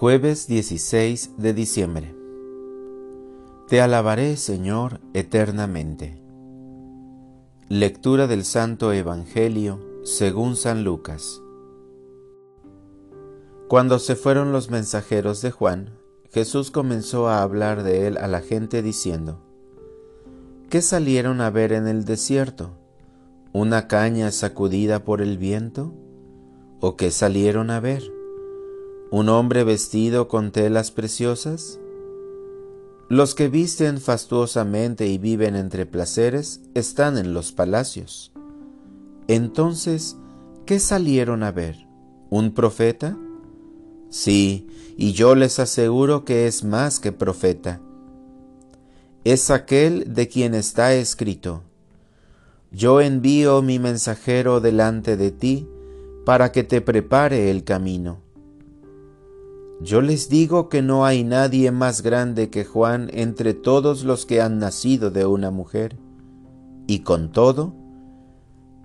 Jueves 16 de diciembre. Te alabaré, Señor, eternamente. Lectura del Santo Evangelio según San Lucas. Cuando se fueron los mensajeros de Juan, Jesús comenzó a hablar de él a la gente diciendo, ¿Qué salieron a ver en el desierto? ¿Una caña sacudida por el viento? ¿O qué salieron a ver? ¿Un hombre vestido con telas preciosas? Los que visten fastuosamente y viven entre placeres están en los palacios. Entonces, ¿qué salieron a ver? ¿Un profeta? Sí, y yo les aseguro que es más que profeta. Es aquel de quien está escrito, Yo envío mi mensajero delante de ti para que te prepare el camino. Yo les digo que no hay nadie más grande que Juan entre todos los que han nacido de una mujer, y con todo,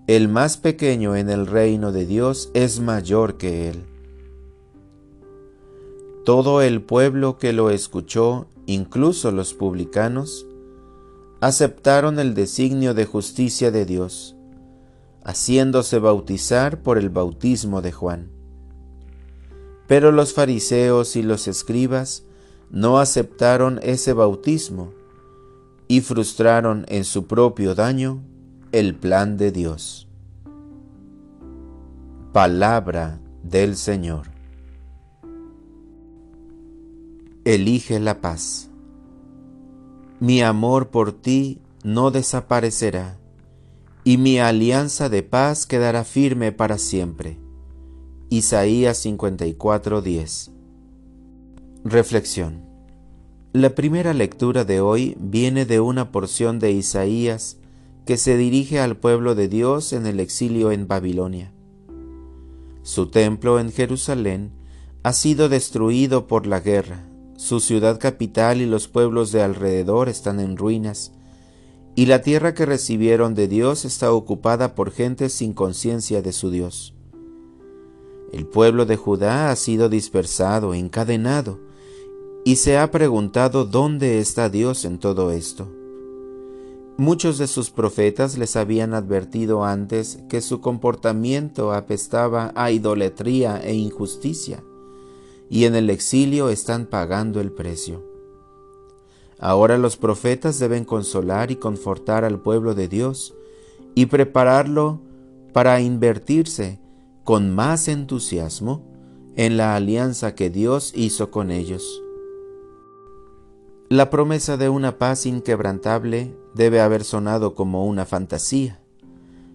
el más pequeño en el reino de Dios es mayor que él. Todo el pueblo que lo escuchó, incluso los publicanos, aceptaron el designio de justicia de Dios, haciéndose bautizar por el bautismo de Juan. Pero los fariseos y los escribas no aceptaron ese bautismo y frustraron en su propio daño el plan de Dios. Palabra del Señor. Elige la paz. Mi amor por ti no desaparecerá, y mi alianza de paz quedará firme para siempre Isaías 54:10 Reflexión La primera lectura de hoy viene de una porción de Isaías que se dirige al pueblo de Dios en el exilio en Babilonia. Su templo en Jerusalén ha sido destruido por la guerra, su ciudad capital y los pueblos de alrededor están en ruinas, y la tierra que recibieron de Dios está ocupada por gente sin conciencia de su Dios. El pueblo de Judá ha sido dispersado, encadenado, y se ha preguntado dónde está Dios en todo esto. Muchos de sus profetas les habían advertido antes que su comportamiento apestaba a idolatría e injusticia, y en el exilio están pagando el precio. Ahora los profetas deben consolar y confortar al pueblo de Dios y prepararlo para invertirse con más entusiasmo en la alianza que Dios hizo con ellos. La promesa de una paz inquebrantable debe haber sonado como una fantasía.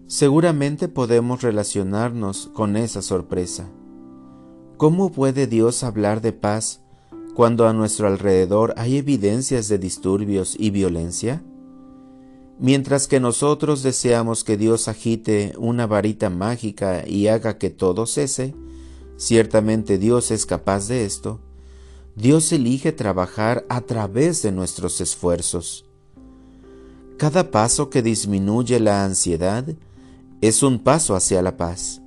Seguramente podemos relacionarnos con esa sorpresa. ¿Cómo puede Dios hablar de paz cuando a nuestro alrededor hay evidencias de disturbios y violencia? Mientras que nosotros deseamos que Dios agite una varita mágica y haga que todo cese, ciertamente Dios es capaz de esto, Dios elige trabajar a través de nuestros esfuerzos. Cada paso que disminuye la ansiedad es un paso hacia la paz.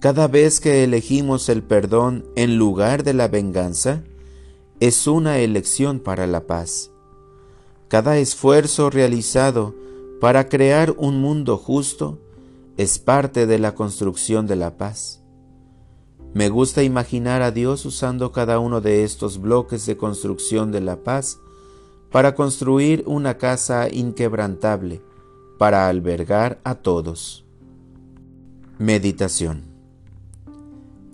Cada vez que elegimos el perdón en lugar de la venganza, es una elección para la paz. Cada esfuerzo realizado para crear un mundo justo es parte de la construcción de la paz. Me gusta imaginar a Dios usando cada uno de estos bloques de construcción de la paz para construir una casa inquebrantable, para albergar a todos. Meditación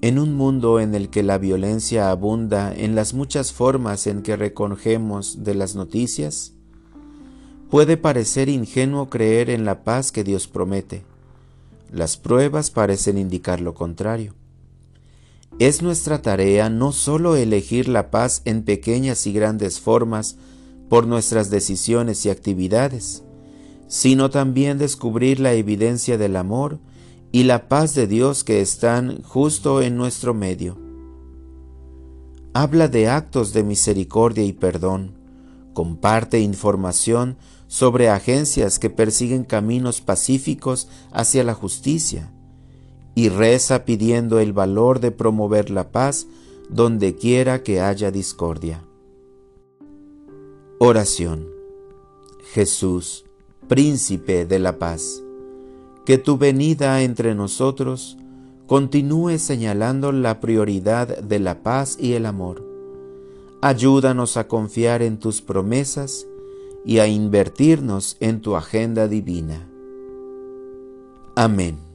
En un mundo en el que la violencia abunda en las muchas formas en que recogemos de las noticias, Puede parecer ingenuo creer en la paz que Dios promete. Las pruebas parecen indicar lo contrario. Es nuestra tarea no solo elegir la paz en pequeñas y grandes formas por nuestras decisiones y actividades, sino también descubrir la evidencia del amor y la paz de Dios que están justo en nuestro medio. Habla de actos de misericordia y perdón, comparte información sobre agencias que persiguen caminos pacíficos hacia la justicia y reza pidiendo el valor de promover la paz donde quiera que haya discordia. Oración. Jesús, príncipe de la paz, que tu venida entre nosotros continúe señalando la prioridad de la paz y el amor. Ayúdanos a confiar en tus promesas y a invertirnos en tu agenda divina. Amén.